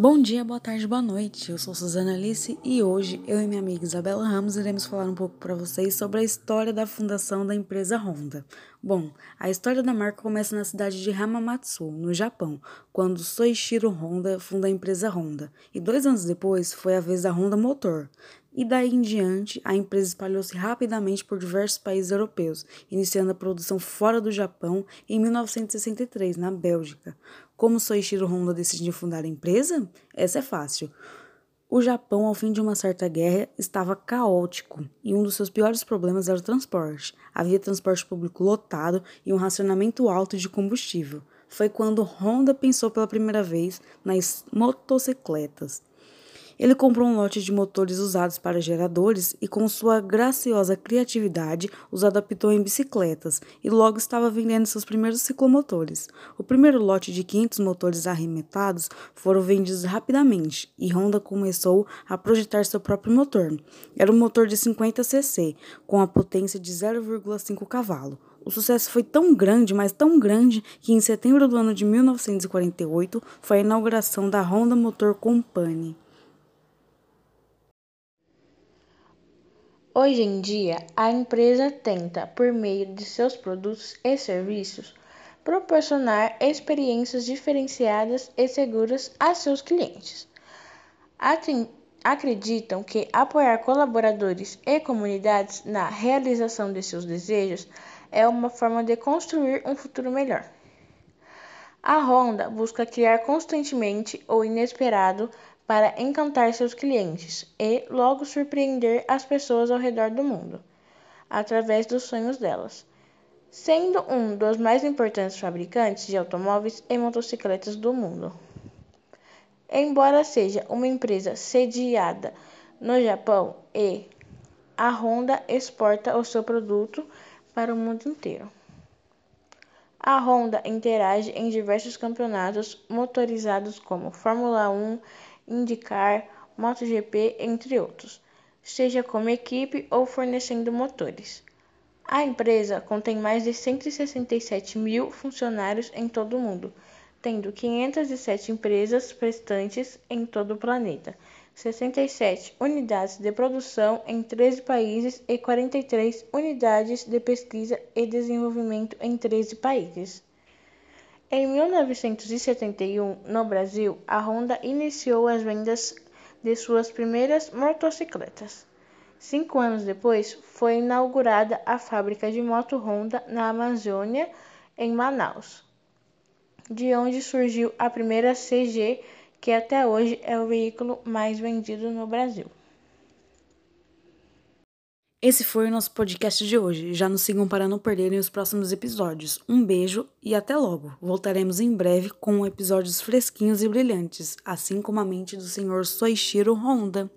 Bom dia, boa tarde, boa noite. Eu sou Suzana Alice e hoje eu e minha amiga Isabela Ramos iremos falar um pouco para vocês sobre a história da fundação da empresa Honda. Bom, a história da marca começa na cidade de Hamamatsu, no Japão, quando Soichiro Honda funda a empresa Honda, e dois anos depois foi a vez da Honda Motor. E daí em diante, a empresa espalhou-se rapidamente por diversos países europeus, iniciando a produção fora do Japão em 1963, na Bélgica. Como Soichiro Honda decidiu fundar a empresa? Essa é fácil. O Japão, ao fim de uma certa guerra, estava caótico e um dos seus piores problemas era o transporte. Havia transporte público lotado e um racionamento alto de combustível. Foi quando Honda pensou pela primeira vez nas motocicletas. Ele comprou um lote de motores usados para geradores e, com sua graciosa criatividade, os adaptou em bicicletas e logo estava vendendo seus primeiros ciclomotores. O primeiro lote de 500 motores arremetados foram vendidos rapidamente e Honda começou a projetar seu próprio motor. Era um motor de 50 cc, com a potência de 0,5 cavalo. O sucesso foi tão grande, mas tão grande, que em setembro do ano de 1948 foi a inauguração da Honda Motor Company. Hoje em dia, a empresa tenta, por meio de seus produtos e serviços, proporcionar experiências diferenciadas e seguras a seus clientes. Acreditam que apoiar colaboradores e comunidades na realização de seus desejos é uma forma de construir um futuro melhor. A Honda busca criar constantemente o inesperado para encantar seus clientes e logo surpreender as pessoas ao redor do mundo, através dos sonhos delas. Sendo um dos mais importantes fabricantes de automóveis e motocicletas do mundo. Embora seja uma empresa sediada no Japão e a Honda exporta o seu produto para o mundo inteiro. A Honda interage em diversos campeonatos motorizados como Fórmula 1, IndyCar, MotoGP, entre outros, seja como equipe ou fornecendo motores. A empresa contém mais de 167 mil funcionários em todo o mundo, tendo 507 empresas prestantes em todo o planeta, 67 unidades de produção em 13 países e 43 unidades de pesquisa e desenvolvimento em 13 países. Em 1971, no Brasil, a Honda iniciou as vendas de suas primeiras motocicletas. Cinco anos depois, foi inaugurada a fábrica de moto Honda na Amazônia, em Manaus, de onde surgiu a primeira CG, que até hoje é o veículo mais vendido no Brasil. Esse foi o nosso podcast de hoje. Já nos sigam para não perderem os próximos episódios. Um beijo e até logo. Voltaremos em breve com episódios fresquinhos e brilhantes, assim como a mente do senhor Soichiro Honda.